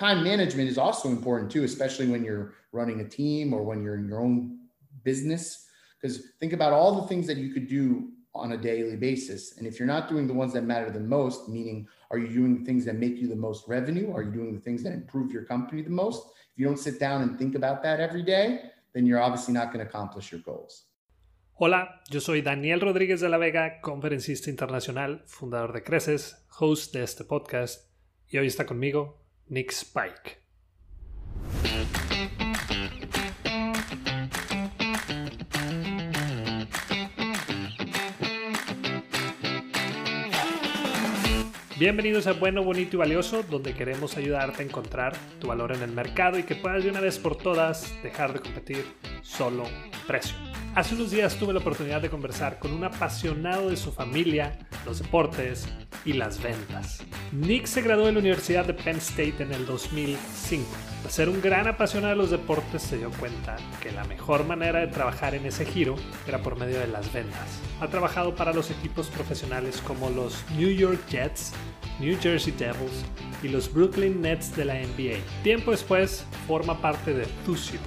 time management is also important too, especially when you're running a team or when you're in your own business. Because think about all the things that you could do on a daily basis. And if you're not doing the ones that matter the most, meaning are you doing the things that make you the most revenue? Are you doing the things that improve your company the most? If you don't sit down and think about that every day, then you're obviously not going to accomplish your goals. Hola, yo soy Daniel Rodríguez de la Vega, conferencista internacional, fundador de Creces, host de este podcast, y hoy está conmigo Nick Spike. Bienvenidos a Bueno, Bonito y Valioso, donde queremos ayudarte a encontrar tu valor en el mercado y que puedas de una vez por todas dejar de competir solo precio. Hace unos días tuve la oportunidad de conversar con un apasionado de su familia, los deportes y las ventas. Nick se graduó en la Universidad de Penn State en el 2005. Al ser un gran apasionado de los deportes se dio cuenta que la mejor manera de trabajar en ese giro era por medio de las ventas. Ha trabajado para los equipos profesionales como los New York Jets, New Jersey Devils y los Brooklyn Nets de la NBA. Tiempo después forma parte de Thusio,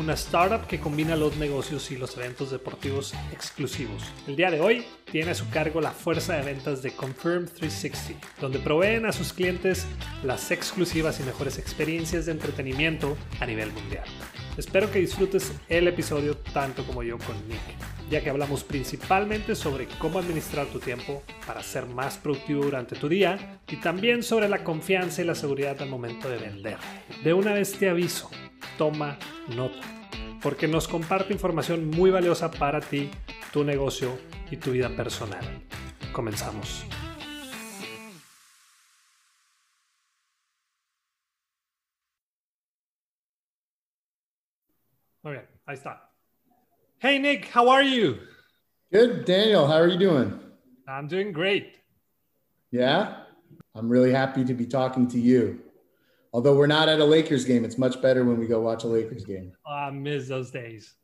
una startup que combina los negocios y los eventos deportivos exclusivos. El día de hoy tiene a su cargo la fuerza de ventas de Confirm 360, donde proveen a sus clientes las exclusivas y mejores experiencias de entretenimiento a nivel mundial. Espero que disfrutes el episodio tanto como yo con Nick, ya que hablamos principalmente sobre cómo administrar tu tiempo para ser más productivo durante tu día y también sobre la confianza y la seguridad al momento de vender. De una vez te aviso, toma nota, porque nos comparte información muy valiosa para ti, tu negocio y tu vida personal. Comenzamos. Okay, ahí está. Hey Nick, how are you? Good, Daniel. How are you doing? I'm doing great. Yeah, I'm really happy to be talking to you. Although we're not at a Lakers game, it's much better when we go watch a Lakers game. Oh, I miss those days.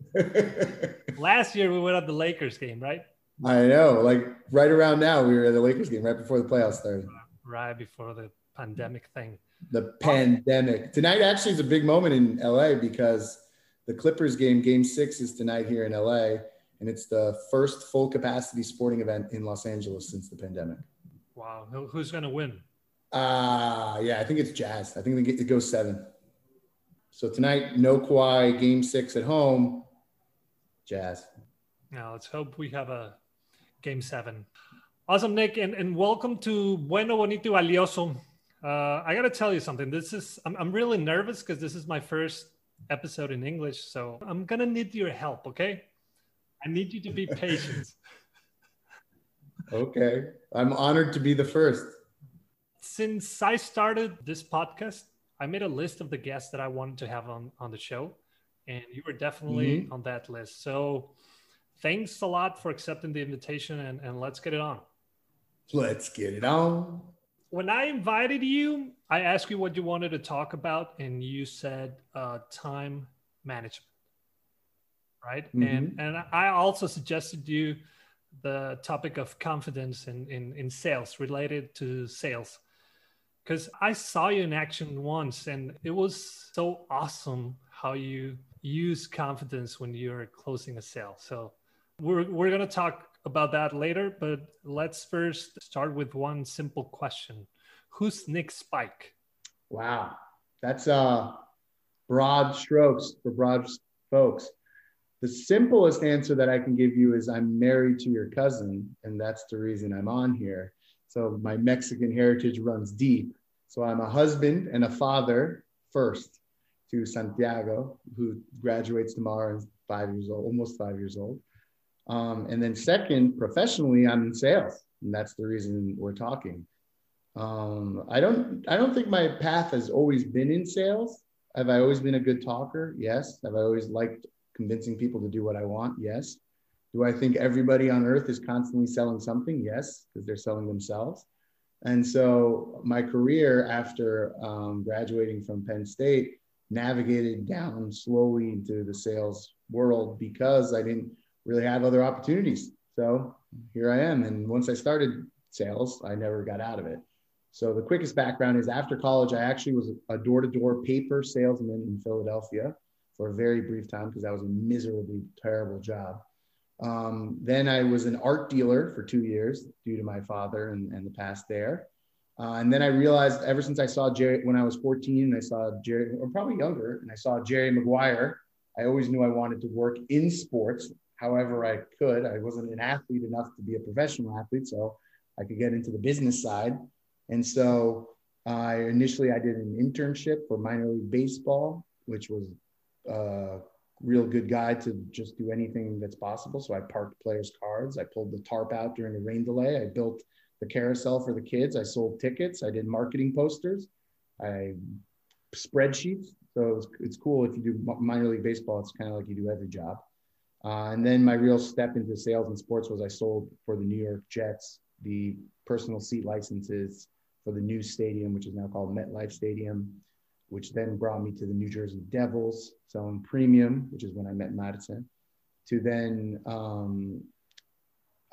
Last year we went at the Lakers game, right? I know. Like right around now, we were at the Lakers game right before the playoffs started. Uh, right before the pandemic thing. The pandemic. Tonight actually is a big moment in LA because the Clippers game, game six, is tonight here in LA. And it's the first full capacity sporting event in Los Angeles since the pandemic. Wow. Who's going to win? Uh, yeah, I think it's Jazz. I think they get it goes seven. So tonight, no Kawhi, game six at home, Jazz. Now let's hope we have a game seven. Awesome, Nick, and, and welcome to Bueno Bonito Valioso. Uh, I got to tell you something. This is, I'm, I'm really nervous because this is my first episode in English. So I'm going to need your help, okay? I need you to be patient. okay. I'm honored to be the first since I started this podcast, I made a list of the guests that I wanted to have on, on the show. And you were definitely mm-hmm. on that list. So thanks a lot for accepting the invitation and, and let's get it on. Let's get it on. When I invited you, I asked you what you wanted to talk about, and you said uh, time management. Right. Mm-hmm. And and I also suggested you the topic of confidence in, in, in sales related to sales because I saw you in action once and it was so awesome how you use confidence when you're closing a sale. So we're, we're going to talk about that later, but let's first start with one simple question. Who's Nick Spike? Wow. That's uh broad strokes for broad folks. The simplest answer that I can give you is I'm married to your cousin, and that's the reason I'm on here. So my Mexican heritage runs deep. So I'm a husband and a father first to Santiago, who graduates tomorrow and five years old, almost five years old. Um, and then second, professionally, I'm in sales, and that's the reason we're talking. Um, I don't, I don't think my path has always been in sales. Have I always been a good talker? Yes. Have I always liked convincing people to do what I want? Yes. Do I think everybody on earth is constantly selling something? Yes, because they're selling themselves. And so my career after um, graduating from Penn State navigated down slowly into the sales world because I didn't really have other opportunities. So here I am. And once I started sales, I never got out of it. So the quickest background is after college, I actually was a door-to-door paper salesman in Philadelphia for a very brief time because that was a miserably terrible job. Um, then I was an art dealer for two years due to my father and, and the past there. Uh, and then I realized ever since I saw Jerry when I was 14 and I saw Jerry, or probably younger, and I saw Jerry Maguire, I always knew I wanted to work in sports however I could. I wasn't an athlete enough to be a professional athlete, so I could get into the business side. And so I initially I did an internship for minor league baseball, which was a real good guide to just do anything that's possible. So I parked players' cards. I pulled the tarp out during a rain delay. I built the carousel for the kids. I sold tickets. I did marketing posters. I spreadsheets. So it's, it's cool if you do minor league baseball. It's kind of like you do every job. Uh, and then my real step into sales and sports was I sold for the New York Jets the personal seat licenses for the new stadium, which is now called MetLife Stadium, which then brought me to the New Jersey Devils selling premium, which is when I met Madison, to then um,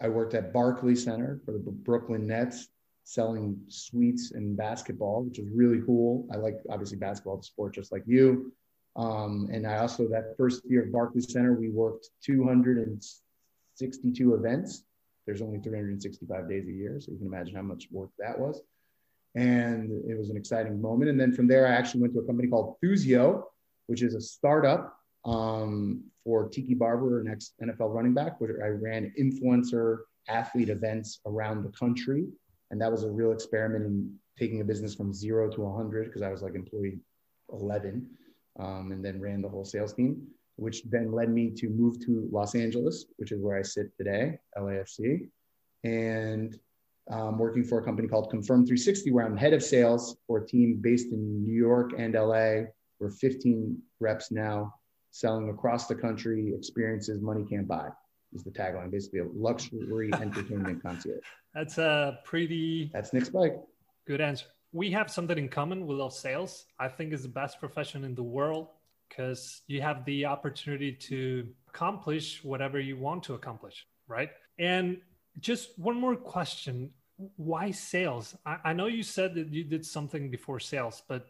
I worked at Barclays Center for the Brooklyn Nets selling suites and basketball, which was really cool. I like obviously basketball, the sport, just like you. Um, and I also, that first year at Barclays Center, we worked 262 events. There's only 365 days a year. So you can imagine how much work that was. And it was an exciting moment. And then from there, I actually went to a company called Thuzio, which is a startup um, for Tiki Barber, an ex NFL running back, where I ran influencer athlete events around the country. And that was a real experiment in taking a business from zero to 100 because I was like employee 11 um, and then ran the whole sales team, which then led me to move to Los Angeles, which is where I sit today, LAFC, and um, working for a company called Confirm 360, where I'm head of sales for a team based in New York and LA. We're 15 reps now, selling across the country. Experiences money can't buy is the tagline, basically a luxury entertainment concierge. That's a pretty. That's Nick Spike. Good answer we have something in common. We love sales. I think it's the best profession in the world because you have the opportunity to accomplish whatever you want to accomplish, right? And just one more question why sales? I, I know you said that you did something before sales, but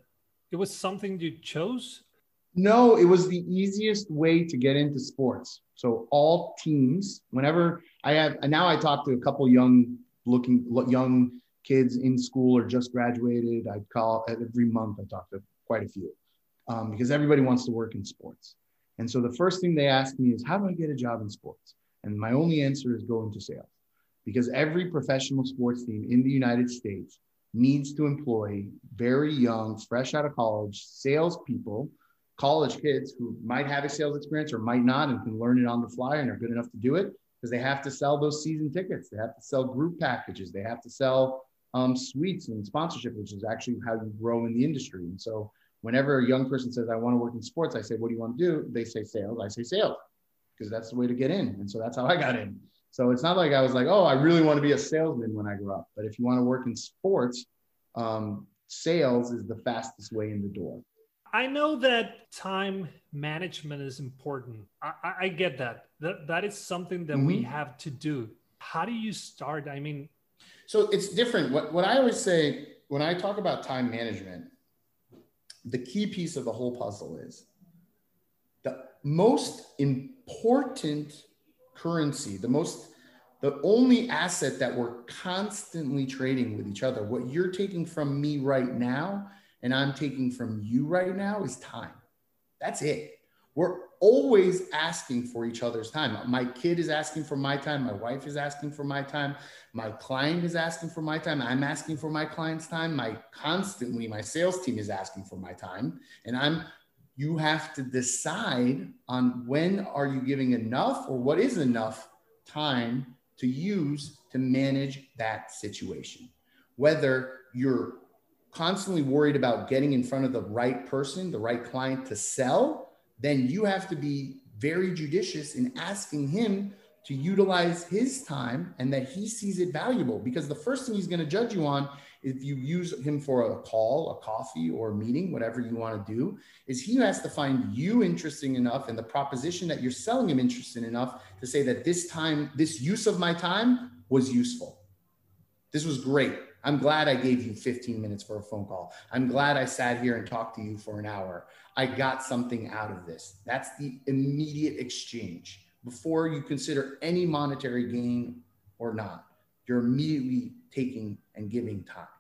it was something you chose? No, it was the easiest way to get into sports. So all teams, whenever I have, and now I talk to a couple young looking, young kids in school or just graduated. I call every month. I talk to quite a few um, because everybody wants to work in sports. And so the first thing they ask me is, how do I get a job in sports? And my only answer is go into sales because every professional sports team in the United States needs to employ very young, fresh out of college salespeople, college kids who might have a sales experience or might not and can learn it on the fly and are good enough to do it because they have to sell those season tickets. They have to sell group packages. They have to sell um, suites and sponsorship, which is actually how you grow in the industry. And so whenever a young person says, I want to work in sports, I say, what do you want to do? They say sales. I say sales because that's the way to get in. And so that's how I got in. So it's not like I was like, oh, I really want to be a salesman when I grow up. But if you want to work in sports, um, sales is the fastest way in the door. I know that time management is important. I, I get that. That that is something that mm-hmm. we have to do. How do you start? I mean, so it's different. What, what I always say when I talk about time management, the key piece of the whole puzzle is the most important currency, the most, the only asset that we're constantly trading with each other, what you're taking from me right now and I'm taking from you right now is time. That's it. We're always asking for each other's time. My kid is asking for my time. My wife is asking for my time. My client is asking for my time. I'm asking for my client's time. My constantly, my sales team is asking for my time. And I'm, you have to decide on when are you giving enough or what is enough time to use to manage that situation. Whether you're constantly worried about getting in front of the right person, the right client to sell, then you have to be very judicious in asking him to utilize his time and that he sees it valuable because the first thing he's going to judge you on if you use him for a call a coffee or a meeting whatever you want to do is he has to find you interesting enough and the proposition that you're selling him interesting enough to say that this time this use of my time was useful this was great I'm glad I gave you 15 minutes for a phone call. I'm glad I sat here and talked to you for an hour. I got something out of this. That's the immediate exchange before you consider any monetary gain or not. You're immediately taking and giving time.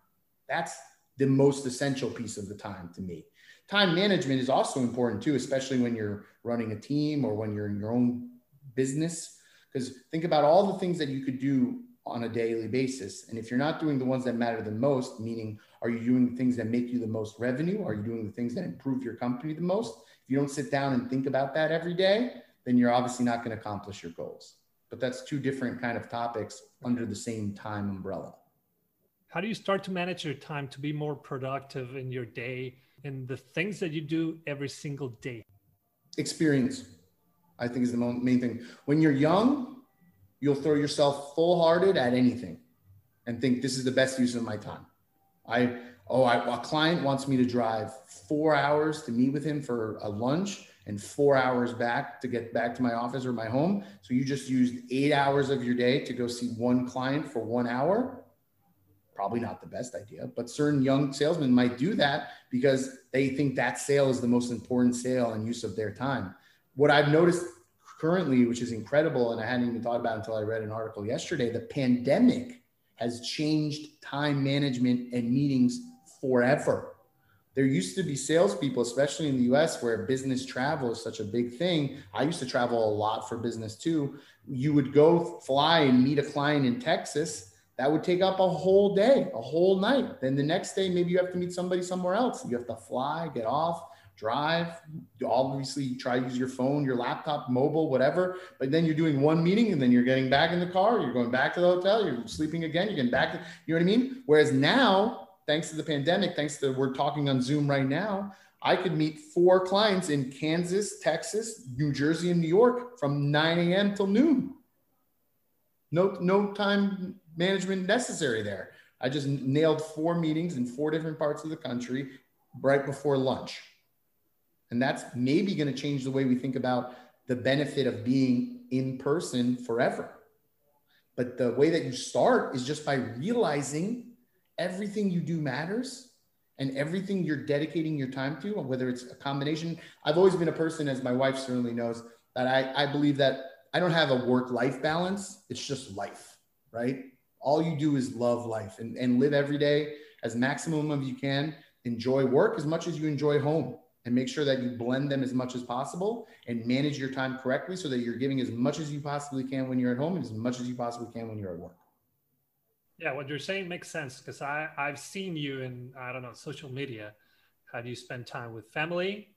That's the most essential piece of the time to me. Time management is also important too, especially when you're running a team or when you're in your own business. Because think about all the things that you could do on a daily basis. And if you're not doing the ones that matter the most, meaning are you doing the things that make you the most revenue? Are you doing the things that improve your company the most? If you don't sit down and think about that every day, then you're obviously not going to accomplish your goals. But that's two different kind of topics under the same time umbrella. How do you start to manage your time to be more productive in your day and the things that you do every single day? Experience, I think, is the main thing. When you're young, you'll throw yourself full hearted at anything and think this is the best use of my time. I, oh, I, a client wants me to drive four hours to meet with him for a lunch and four hours back to get back to my office or my home. So you just used eight hours of your day to go see one client for one hour. Probably not the best idea, but certain young salesmen might do that because they think that sale is the most important sale and use of their time. What I've noticed currently, which is incredible, and I hadn't even thought about until I read an article yesterday, the pandemic has changed time management and meetings forever. There used to be salespeople, especially in the US, where business travel is such a big thing. I used to travel a lot for business too. You would go fly and meet a client in Texas. That would take up a whole day, a whole night. Then the next day, maybe you have to meet somebody somewhere else. You have to fly, get off, drive, obviously you try to use your phone, your laptop, mobile, whatever. But then you're doing one meeting and then you're getting back in the car, you're going back to the hotel, you're sleeping again, you're getting back to, you know what I mean? Whereas now, thanks to the pandemic, thanks to we're talking on Zoom right now, I could meet four clients in Kansas, Texas, New Jersey, and New York from 9 a.m. till noon. No, no time management necessary there. I just nailed four meetings in four different parts of the country right before lunch. And that's maybe going to change the way we think about the benefit of being in person forever. But the way that you start is just by realizing everything you do matters and everything you're dedicating your time to, whether it's a combination. I've always been a person, as my wife certainly knows, that I, I believe that I don't have a work life balance. It's just life, right? All you do is love life and, and live every day as maximum of you can. Enjoy work as much as you enjoy home and make sure that you blend them as much as possible and manage your time correctly so that you're giving as much as you possibly can when you're at home and as much as you possibly can when you're at work. Yeah, what you're saying makes sense because I I've seen you in I don't know social media. How do you spend time with family?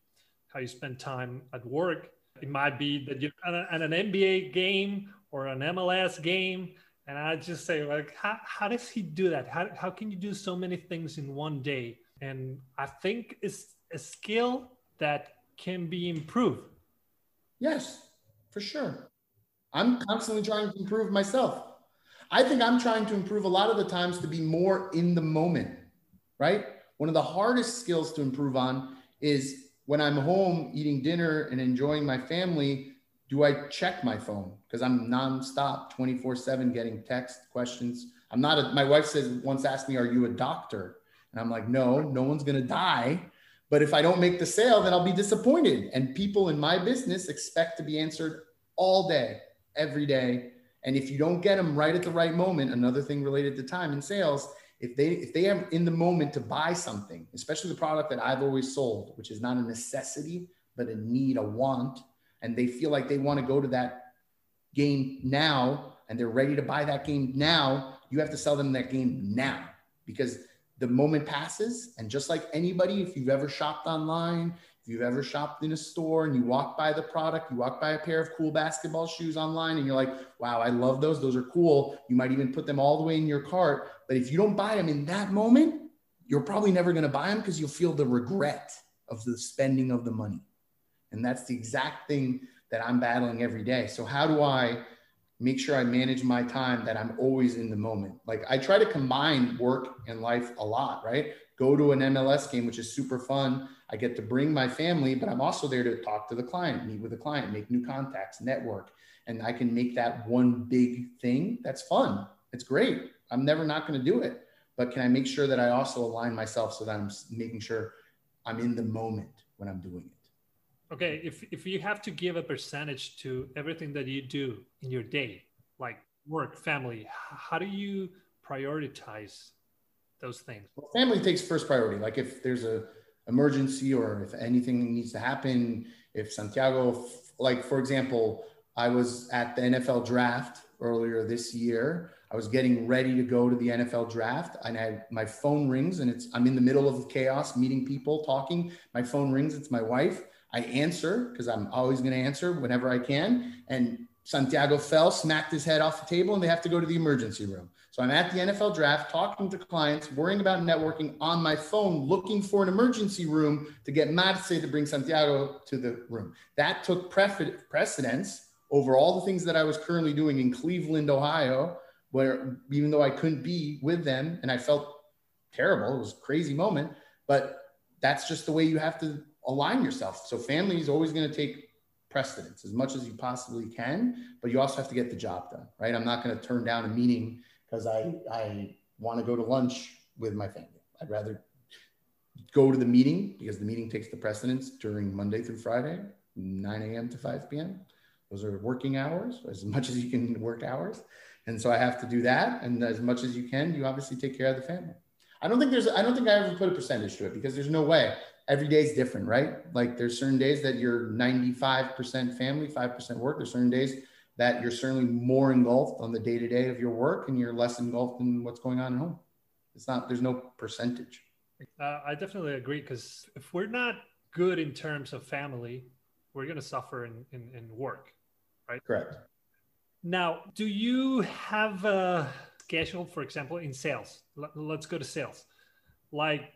How you spend time at work? It might be that you're at an NBA game or an MLS game, and I just say like, how, how does he do that? How how can you do so many things in one day? And I think it's a skill that can be improved. Yes, for sure. I'm constantly trying to improve myself. I think I'm trying to improve a lot of the times to be more in the moment, right? One of the hardest skills to improve on is when I'm home eating dinner and enjoying my family, do I check my phone? Because I'm nonstop 24 7 getting text questions. I'm not a, my wife says once asked me, Are you a doctor? And I'm like, No, no one's going to die. But if I don't make the sale, then I'll be disappointed. And people in my business expect to be answered all day, every day. And if you don't get them right at the right moment, another thing related to time and sales, if they if they are in the moment to buy something, especially the product that I've always sold, which is not a necessity, but a need, a want, and they feel like they want to go to that game now and they're ready to buy that game now, you have to sell them that game now because the moment passes. And just like anybody, if you've ever shopped online, if you've ever shopped in a store and you walk by the product, you walk by a pair of cool basketball shoes online and you're like, wow, I love those. Those are cool. You might even put them all the way in your cart. But if you don't buy them in that moment, you're probably never going to buy them because you'll feel the regret of the spending of the money. And that's the exact thing that I'm battling every day. So, how do I make sure I manage my time that I'm always in the moment. Like I try to combine work and life a lot, right? Go to an MLS game, which is super fun. I get to bring my family, but I'm also there to talk to the client, meet with the client, make new contacts, network. And I can make that one big thing that's fun. It's great. I'm never not going to do it. but can I make sure that I also align myself so that I'm making sure I'm in the moment when I'm doing it? Okay, if if you have to give a percentage to everything that you do in your day, like work, family, how do you prioritize those things? Well, family takes first priority. Like if there's a emergency or if anything needs to happen, if Santiago, like for example, I was at the NFL draft earlier this year. I was getting ready to go to the NFL draft and I my phone rings and it's I'm in the middle of chaos, meeting people, talking. My phone rings, it's my wife. I answer because I'm always going to answer whenever I can. And Santiago fell, smacked his head off the table, and they have to go to the emergency room. So I'm at the NFL draft, talking to clients, worrying about networking on my phone, looking for an emergency room to get Marce to bring Santiago to the room. That took precedence over all the things that I was currently doing in Cleveland, Ohio, where even though I couldn't be with them and I felt terrible, it was a crazy moment, but that's just the way you have to align yourself. So family is always going to take precedence as much as you possibly can, but you also have to get the job done, right? I'm not going to turn down a meeting because I, I want to go to lunch with my family. I'd rather go to the meeting because the meeting takes the precedence during Monday through Friday, 9 a.m. to 5 p.m. Those are working hours, as much as you can work hours. And so I have to do that. And as much as you can, you obviously take care of the family. I don't think there's, I don't think I ever put a percentage to it because there's no way every day is different, right? Like there's certain days that you're 95% family, 5% work. There's certain days that you're certainly more engulfed on the day to day of your work and you're less engulfed in what's going on at home. It's not, there's no percentage. Uh, I definitely agree because if we're not good in terms of family, we're going to suffer in, in, in work, right? Correct. Now, do you have a schedule, for example, in sales? Let's go to sales. Like,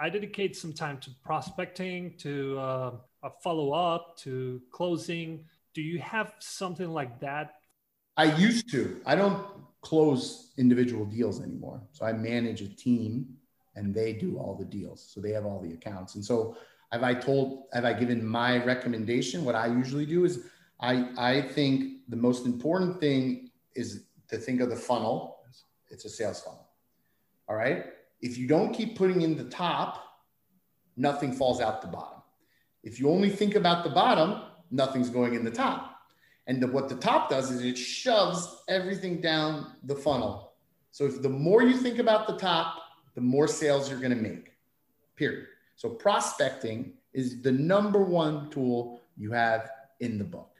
I dedicate some time to prospecting, to uh, a follow up, to closing. Do you have something like that? I used to. I don't close individual deals anymore. So I manage a team and they do all the deals. So they have all the accounts. And so have I told, have I given my recommendation? What I usually do is I, I think the most important thing is to think of the funnel. It's a sales funnel. All right. If you don't keep putting in the top, nothing falls out the bottom. If you only think about the bottom, nothing's going in the top. And the, what the top does is it shoves everything down the funnel. So if the more you think about the top, the more sales you're going to make. Period. So prospecting is the number one tool you have in the book.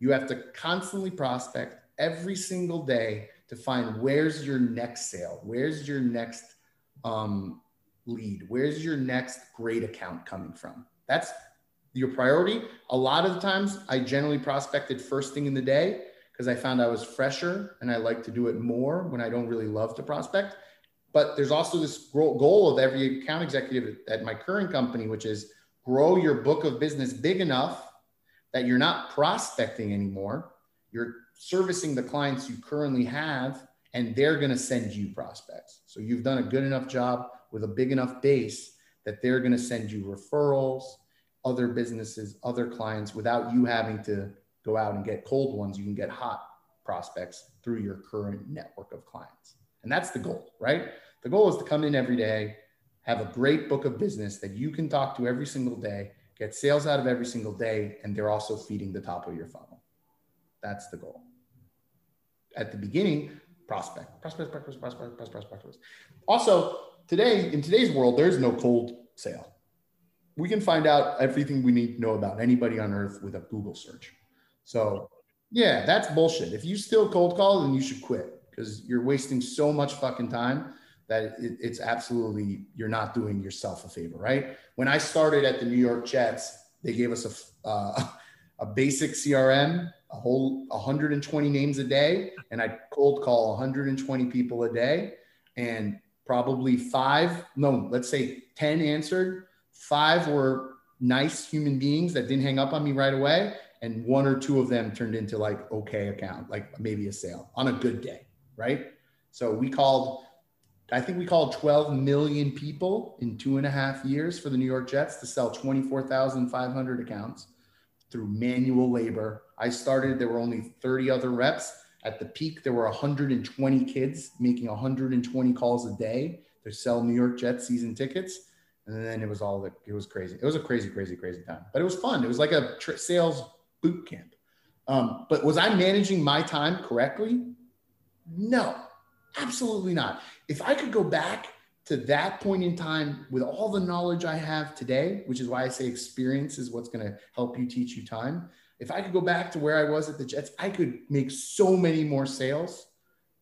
You have to constantly prospect every single day to find where's your next sale, where's your next um, lead? Where's your next great account coming from? That's your priority. A lot of the times, I generally prospected first thing in the day because I found I was fresher and I like to do it more when I don't really love to prospect. But there's also this goal of every account executive at my current company, which is grow your book of business big enough that you're not prospecting anymore. You're servicing the clients you currently have and they're going to send you prospects. So you've done a good enough job with a big enough base that they're going to send you referrals, other businesses, other clients without you having to go out and get cold ones. You can get hot prospects through your current network of clients. And that's the goal, right? The goal is to come in every day, have a great book of business that you can talk to every single day, get sales out of every single day, and they're also feeding the top of your funnel. That's the goal. At the beginning, prospect, prospect, prospect, prospect, prospect, prospect. Also, today in today's world, there's no cold sale. We can find out everything we need to know about anybody on earth with a Google search. So, yeah, that's bullshit. If you still cold call, then you should quit because you're wasting so much fucking time that it, it's absolutely you're not doing yourself a favor, right? When I started at the New York Jets, they gave us a uh, a basic CRM a whole 120 names a day and I cold call 120 people a day and probably five, no, let's say 10 answered. Five were nice human beings that didn't hang up on me right away. And one or two of them turned into like, okay account, like maybe a sale on a good day. Right. So we called, I think we called 12 million people in two and a half years for the New York Jets to sell 24,500 accounts through manual labor. I started, there were only 30 other reps. At the peak, there were 120 kids making 120 calls a day to sell New York Jets season tickets. And then it was all the, it was crazy. It was a crazy, crazy, crazy time, but it was fun. It was like a tr- sales boot camp. Um, but was I managing my time correctly? No, absolutely not. If I could go back to that point in time with all the knowledge I have today, which is why I say experience is what's going to help you teach you time. If I could go back to where I was at the Jets, I could make so many more sales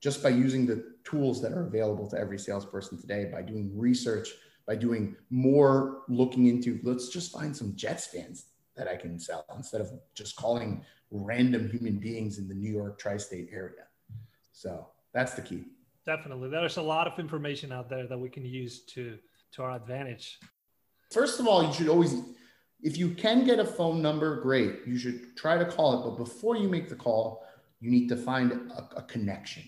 just by using the tools that are available to every salesperson today, by doing research, by doing more looking into, let's just find some Jets fans that I can sell instead of just calling random human beings in the New York tri state area. So that's the key. Definitely. There's a lot of information out there that we can use to to our advantage. First of all you should always if you can get a phone number great. You should try to call it but before you make the call you need to find a, a connection.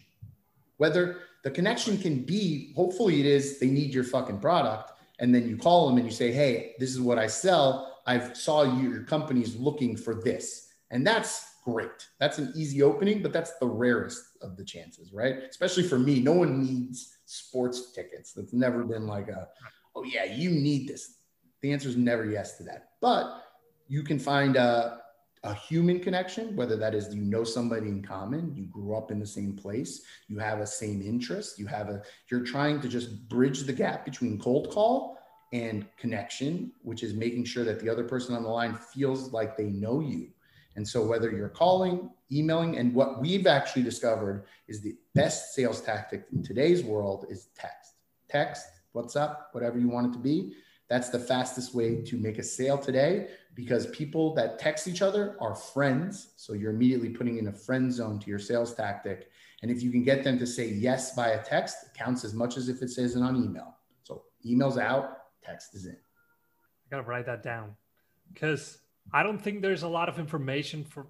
Whether the connection can be hopefully it is they need your fucking product and then you call them and you say hey this is what i sell i've saw you, your company's looking for this and that's great. That's an easy opening, but that's the rarest of the chances, right? Especially for me, no one needs sports tickets. That's never been like a, oh yeah, you need this. The answer is never yes to that. But you can find a, a human connection, whether that is you know somebody in common, you grew up in the same place, you have a same interest, you have a, you're trying to just bridge the gap between cold call and connection, which is making sure that the other person on the line feels like they know you and so, whether you're calling, emailing, and what we've actually discovered is the best sales tactic in today's world is text. Text, what's up, whatever you want it to be. That's the fastest way to make a sale today because people that text each other are friends. So you're immediately putting in a friend zone to your sales tactic. And if you can get them to say yes via text, it counts as much as if it says it on email. So email's out, text is in. I got to write that down because I don't think there's a lot of information for,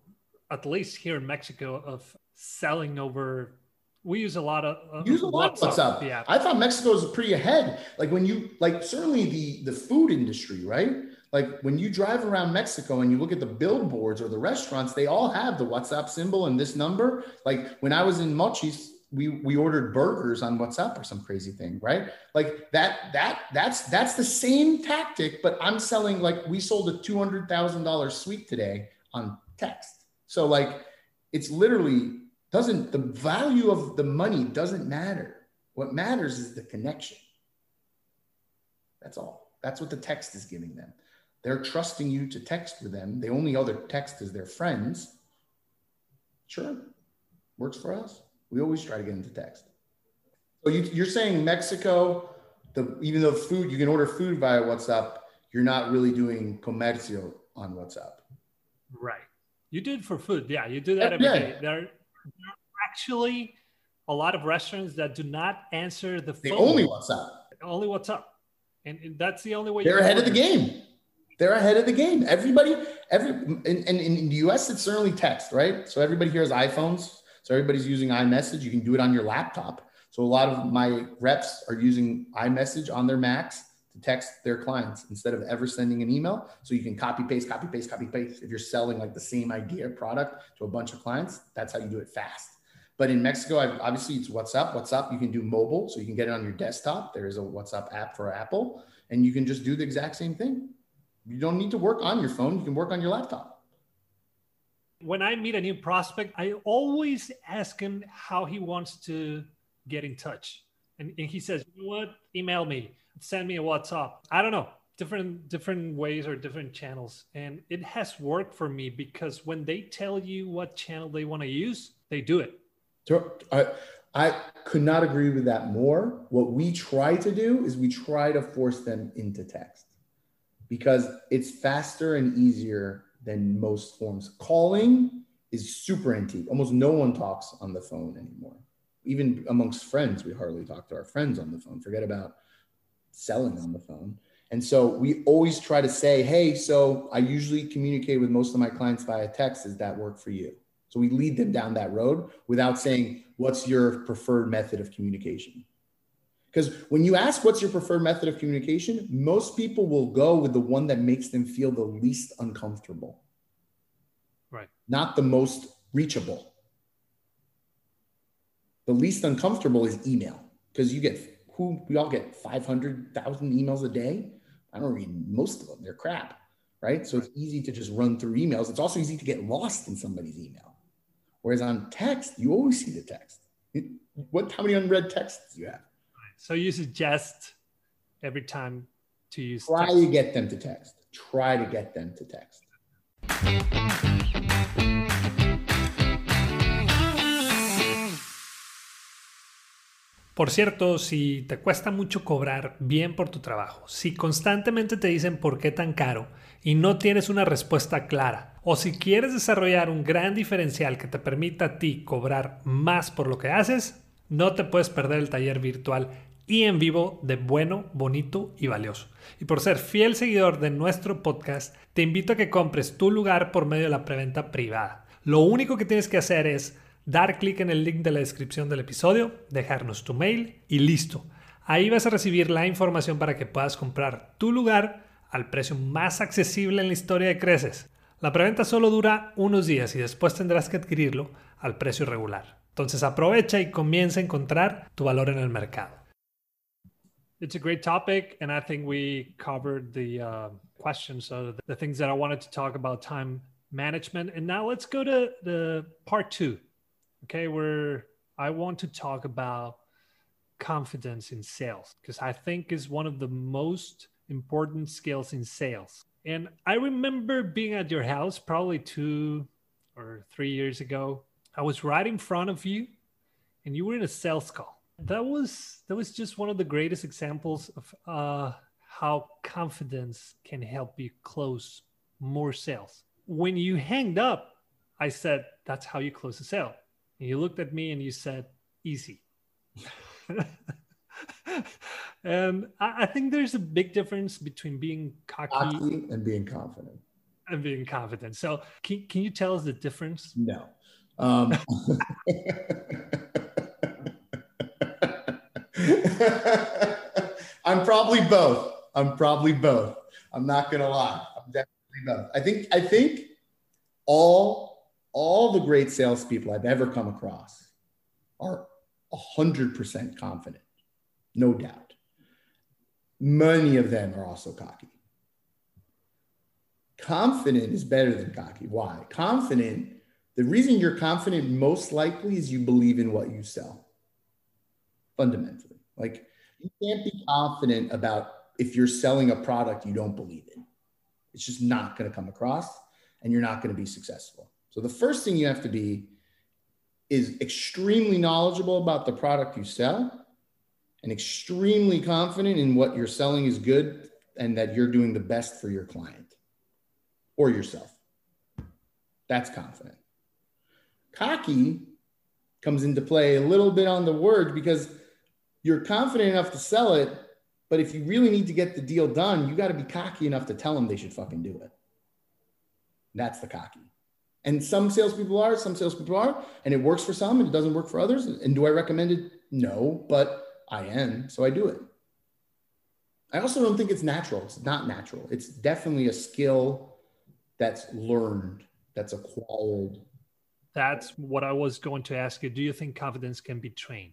at least here in Mexico, of selling over. We use a lot of uh, use a lot WhatsApp. WhatsApp. Yeah, I thought Mexico was pretty ahead. Like when you like certainly the the food industry, right? Like when you drive around Mexico and you look at the billboards or the restaurants, they all have the WhatsApp symbol and this number. Like when I was in Mochis, we we ordered burgers on WhatsApp or some crazy thing, right? Like that that that's that's the same tactic, but I'm selling like we sold a two hundred thousand dollar suite today on text. So like it's literally doesn't the value of the money doesn't matter. What matters is the connection. That's all. That's what the text is giving them. They're trusting you to text with them. The only other text is their friends. Sure, works for us. We always try to get into text. So you, are saying Mexico, the, even though food, you can order food via WhatsApp, you're not really doing comercio on WhatsApp. Right. You do it for food. Yeah, you do that every yeah. day. There, actually a lot of restaurants that do not answer the phone. They only WhatsApp. Only WhatsApp. And, and that's the only way they're ahead order. of the game. They're ahead of the game. Everybody, every and in, in, in the US, it's certainly text, right? So everybody here has iPhones. So everybody's using iMessage. You can do it on your laptop. So a lot of my reps are using iMessage on their Macs to text their clients instead of ever sending an email. So you can copy paste, copy paste, copy paste. If you're selling like the same idea product to a bunch of clients, that's how you do it fast. But in Mexico, I've, obviously it's WhatsApp. WhatsApp, you can do mobile, so you can get it on your desktop. There is a WhatsApp app for Apple, and you can just do the exact same thing. You don't need to work on your phone. You can work on your laptop when I meet a new prospect, I always ask him how he wants to get in touch. And, and he says, you know what? Email me, send me a WhatsApp. I don't know, different different ways or different channels. And it has worked for me because when they tell you what channel they want to use, they do it. I, I could not agree with that more. What we try to do is we try to force them into text because it's faster and easier than most forms. Calling is super antique. Almost no one talks on the phone anymore. Even amongst friends, we hardly talk to our friends on the phone. Forget about selling on the phone. And so we always try to say, hey, so I usually communicate with most of my clients via text. Does that work for you? So we lead them down that road without saying, what's your preferred method of communication? Because when you ask what's your preferred method of communication, most people will go with the one that makes them feel the least uncomfortable. Right. Not the most reachable. The least uncomfortable is email because you get who we all get 500,000 emails a day. I don't read most of them, they're crap, right? So it's easy to just run through emails. It's also easy to get lost in somebody's email. Whereas on text, you always see the text. What, how many unread texts do you have? So you suggest every time to use try text. to get them to text. Try to get them to text. Por cierto, si te cuesta mucho cobrar bien por tu trabajo, si constantemente te dicen por qué tan caro y no tienes una respuesta clara, o si quieres desarrollar un gran diferencial que te permita a ti cobrar más por lo que haces, no te puedes perder el taller virtual y en vivo de bueno, bonito y valioso. Y por ser fiel seguidor de nuestro podcast, te invito a que compres tu lugar por medio de la preventa privada. Lo único que tienes que hacer es dar clic en el link de la descripción del episodio, dejarnos tu mail y listo. Ahí vas a recibir la información para que puedas comprar tu lugar al precio más accesible en la historia de Creces. La preventa solo dura unos días y después tendrás que adquirirlo al precio regular. Entonces aprovecha y comienza a encontrar tu valor en el mercado. It's a great topic, and I think we covered the uh, questions, uh, the things that I wanted to talk about time management. And now let's go to the part two. Okay, where I want to talk about confidence in sales because I think is one of the most important skills in sales. And I remember being at your house probably two or three years ago. I was right in front of you and you were in a sales call. That was that was just one of the greatest examples of uh, how confidence can help you close more sales. When you hanged up, I said, that's how you close a sale. And you looked at me and you said, easy. and I, I, think there's a big difference between being cocky, cocky, and being confident. And being confident. So, can, can you tell us the difference? No. Um, I'm probably both. I'm probably both. I'm not gonna lie. I'm definitely both. I think I think all all the great salespeople I've ever come across are 100% confident, no doubt. Many of them are also cocky. Confident is better than cocky. Why? Confident, the reason you're confident most likely is you believe in what you sell. Fundamentally. Like you can't be confident about if you're selling a product you don't believe in. It's just not going to come across and you're not going to be successful. So the first thing you have to be is extremely knowledgeable about the product you sell and extremely confident in what you're selling is good and that you're doing the best for your client or yourself. That's confident. Cocky comes into play a little bit on the word because you're confident enough to sell it, but if you really need to get the deal done, you got to be cocky enough to tell them they should fucking do it. That's the cocky. And some salespeople are, some salespeople are, and it works for some and it doesn't work for others. And do I recommend it? No, but I am, so I do it. I also don't think it's natural. It's not natural. It's definitely a skill that's learned, that's acquired. That's what I was going to ask you. Do you think confidence can be trained?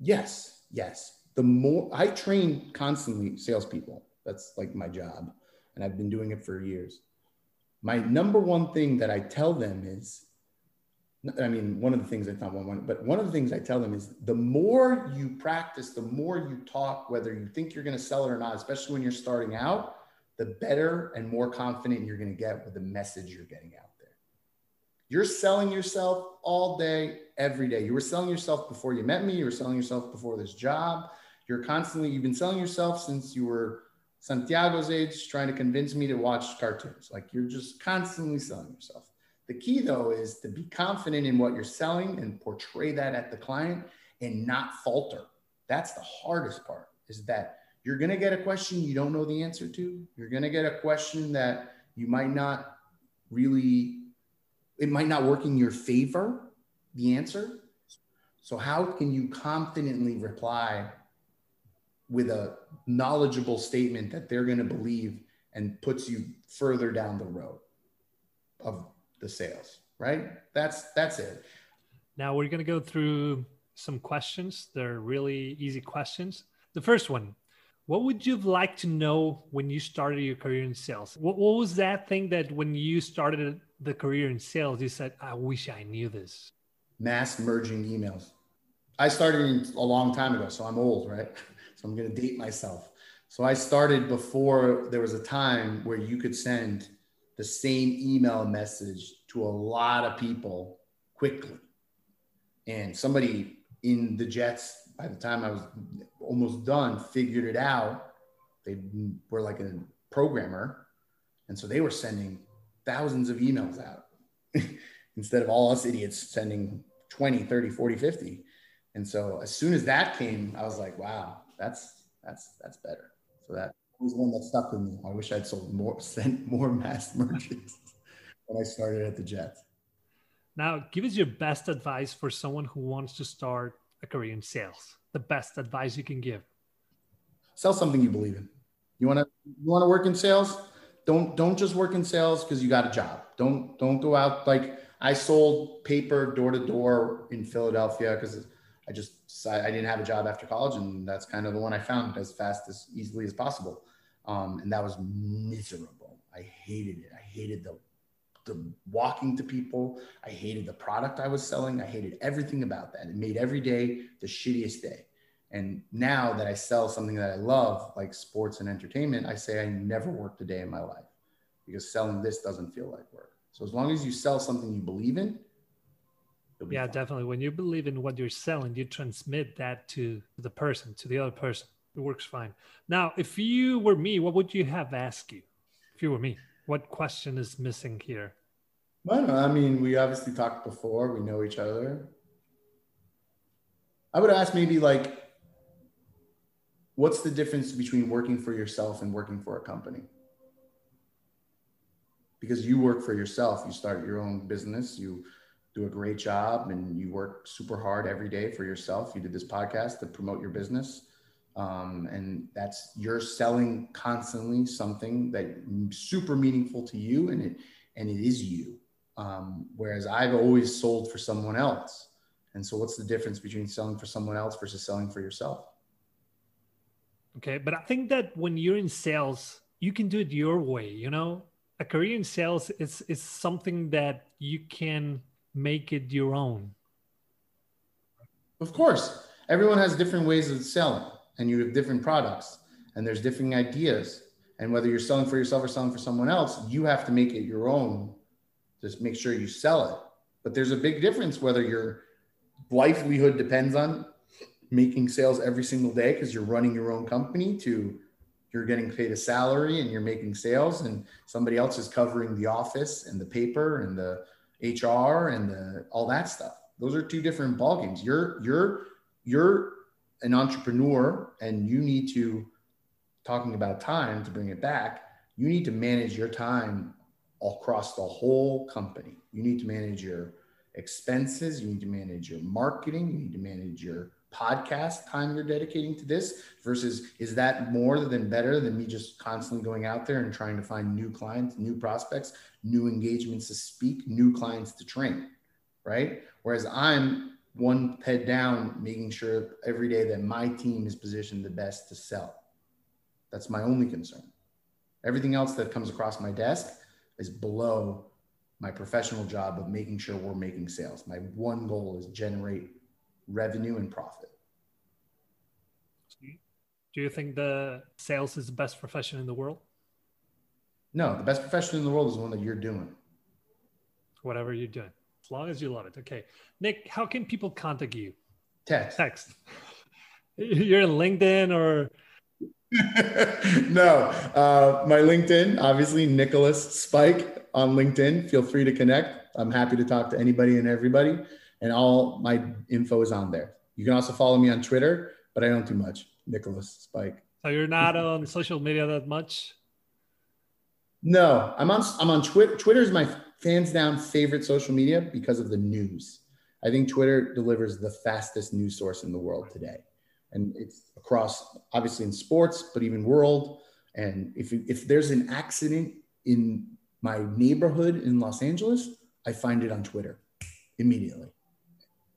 Yes, yes. The more I train constantly salespeople, that's like my job, and I've been doing it for years my number one thing that I tell them is, I mean, one of the things I not one, one, but one of the things I tell them is the more you practice, the more you talk, whether you think you're going to sell it or not, especially when you're starting out, the better and more confident you're going to get with the message you're getting out there. You're selling yourself all day, every day. You were selling yourself before you met me. You were selling yourself before this job. You're constantly, you've been selling yourself since you were Santiago's age trying to convince me to watch cartoons. Like you're just constantly selling yourself. The key though is to be confident in what you're selling and portray that at the client and not falter. That's the hardest part is that you're going to get a question you don't know the answer to. You're going to get a question that you might not really, it might not work in your favor, the answer. So, how can you confidently reply with a knowledgeable statement that they're going to believe and puts you further down the road of the sales right that's that's it now we're going to go through some questions. They're really easy questions. The first one What would you like to know when you started your career in sales? What, what was that thing that when you started the career in sales, you said, I wish I knew this? Mass merging emails. I started a long time ago, so I'm old, right? So I'm going to date myself. So I started before there was a time where you could send the same email message to a lot of people quickly. And somebody in the Jets, by the time I was almost done, figured it out. They were like a programmer. And so they were sending thousands of emails out instead of all us idiots sending 20, 30, 40, 50. And so as soon as that came, I was like, wow, that's that's that's better. So that was one that stuck with me. I wish I'd sold more, sent more mass merchants when I started at the Jets. Now, give us your best advice for someone who wants to start a career in sales. The best advice you can give. Sell something you believe in. You want to you want to work in sales? Don't don't just work in sales because you got a job. Don't don't go out like I sold paper door to door in Philadelphia because I just decided I didn't have a job after college, and that's kind of the one I found as fast as easily as possible. Um, and that was miserable. I hated it. I hated the the walking to people. I hated the product I was selling. I hated everything about that. It made every day the shittiest day. And now that I sell something that I love, like sports and entertainment, I say I never worked a day in my life because selling this doesn't feel like work. So as long as you sell something you believe in, yeah fun. definitely. When you believe in what you're selling you transmit that to the person to the other person. It works fine. Now if you were me what would you have asked you? If you were me what question is missing here? Well i mean we obviously talked before. We know each other. I would ask maybe like what's the difference between working for yourself and working for a company? Because you work for yourself. You start your own business. You do a great job and you work super hard every day for yourself. You did this podcast to promote your business. Um, and that's you're selling constantly something that super meaningful to you and it and it is you. Um, whereas I've always sold for someone else. And so what's the difference between selling for someone else versus selling for yourself? Okay, but I think that when you're in sales, you can do it your way, you know? A career in sales is is something that you can make it your own? Of course. Everyone has different ways of selling, and you have different products, and there's different ideas. And whether you're selling for yourself or selling for someone else, you have to make it your own. Just make sure you sell it. But there's a big difference whether your livelihood depends on making sales every single day because you're running your own company to you're getting paid a salary and you're making sales and somebody else is covering the office and the paper and the HR and the, all that stuff. Those are two different ballgames. You're you're you're an entrepreneur and you need to talking about time to bring it back. You need to manage your time across the whole company. You need to manage your expenses. You need to manage your marketing. You need to manage your podcast time you're dedicating to this versus is that more than better than me just constantly going out there and trying to find new clients, new prospects, new engagements to speak, new clients to train, right? Whereas I'm one head down, making sure every day that my team is positioned the best to sell. That's my only concern. Everything else that comes across my desk is below my professional job of making sure we're making sales. My one goal is generate revenue and profit. Do you think the sales is the best profession in the world? No, the best profession in the world is the one that you're doing. Whatever you're doing, as long as you love it. Okay, Nick, how can people contact you? Text. Text. You're in LinkedIn or? no, uh, my LinkedIn, obviously Nicholas Spike on LinkedIn. Feel free to connect. I'm happy to talk to anybody and everybody and all my info is on there. You can also follow me on Twitter, but I don't do much. Nicholas Spike. So you're not on social media that much? No, I'm on I'm on Twitter. Twitter is my fans down favorite social media because of the news. I think Twitter delivers the fastest news source in the world today. And it's across obviously in sports, but even world. And if if there's an accident in my neighborhood in Los Angeles, I find it on Twitter immediately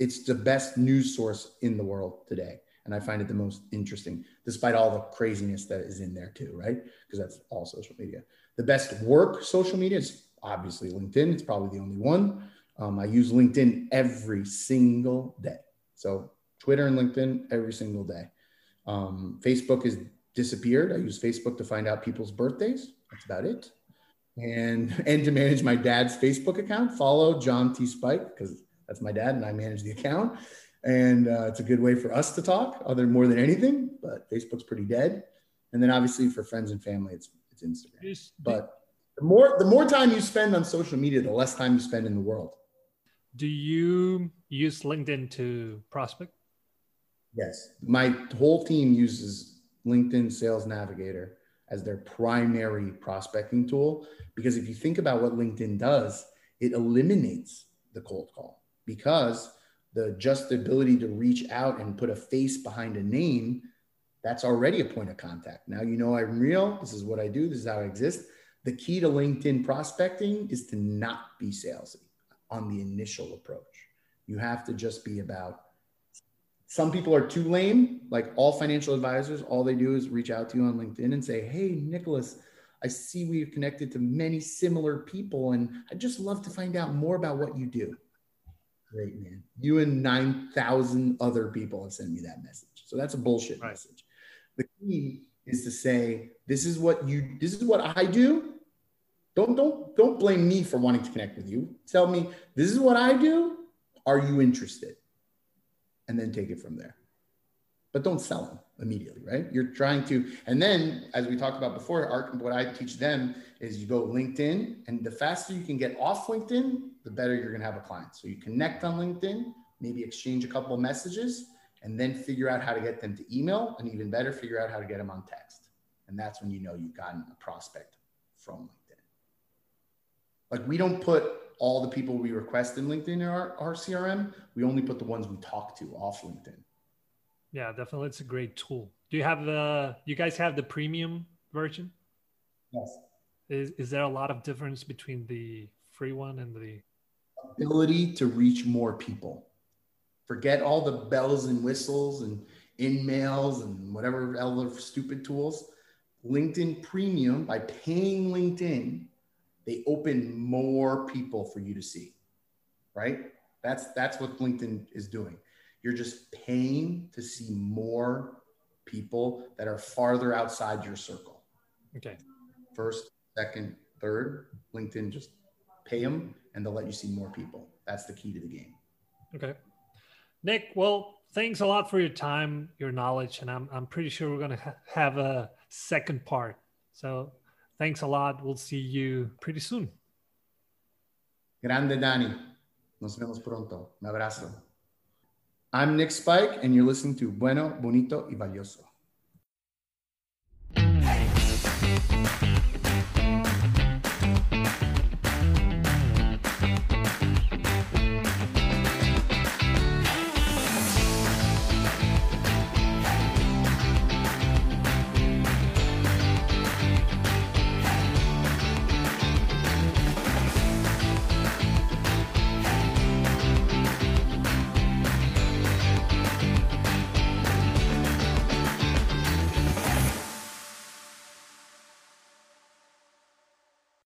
it's the best news source in the world today. And I find it the most interesting, despite all the craziness that is in there too, right? Because that's all social media. The best work social media is obviously LinkedIn. It's probably the only one. Um, I use LinkedIn every single day. So Twitter and LinkedIn every single day. Um, Facebook has disappeared. I use Facebook to find out people's birthdays. That's about it. And and to manage my dad's Facebook account, follow John T. Spike because that's my dad and I manage the account. And uh, it's a good way for us to talk, other more than anything. But Facebook's pretty dead. And then obviously for friends and family, it's it's Instagram. But the more the more time you spend on social media, the less time you spend in the world. Do you use LinkedIn to prospect? Yes, my whole team uses LinkedIn Sales Navigator as their primary prospecting tool because if you think about what LinkedIn does, it eliminates the cold call because the just the ability to reach out and put a face behind a name that's already a point of contact. Now you know I'm real. This is what I do. This is how I exist. The key to LinkedIn prospecting is to not be salesy on the initial approach. You have to just be about some people are too lame, like all financial advisors, all they do is reach out to you on LinkedIn and say, Hey, Nicholas, I see we've connected to many similar people, and I'd just love to find out more about what you do. Great, man. You and 9,000 other people have sent me that message. So that's a bullshit right. message. The key is to say, This is what you, this is what I do. Don't don't don't blame me for wanting to connect with you. Tell me this is what I do. Are you interested? And then take it from there. But don't sell them immediately, right? You're trying to, and then as we talked about before, our, what I teach them is you go LinkedIn, and the faster you can get off LinkedIn, the better you're gonna have a client. So you connect on LinkedIn, maybe exchange a couple of messages, and then figure out how to get them to email, and even better, figure out how to get them on text. And that's when you know you've gotten a prospect from LinkedIn. Like we don't put all the people we request in LinkedIn in our, our CRM. We only put the ones we talk to off LinkedIn. Yeah, definitely. It's a great tool. Do you have the, you guys have the premium version? Yes. Is, is there a lot of difference between the free one and the ability to reach more people? Forget all the bells and whistles and in mails and whatever other stupid tools. LinkedIn Premium, by paying LinkedIn, they open more people for you to see right? That's that's what linkedin is doing. You're just paying to see more people that are farther outside your circle. Okay. First second third linkedin just pay them and they'll let you see more people. That's the key to the game. Okay Nick, well, thanks a lot for your time, your knowledge, and I'm, I'm pretty sure we're going to ha have a second part. So thanks a lot. We'll see you pretty soon. Grande, Dani. Nos vemos pronto. Un abrazo. I'm Nick Spike, and you're listening to Bueno, Bonito y Valioso.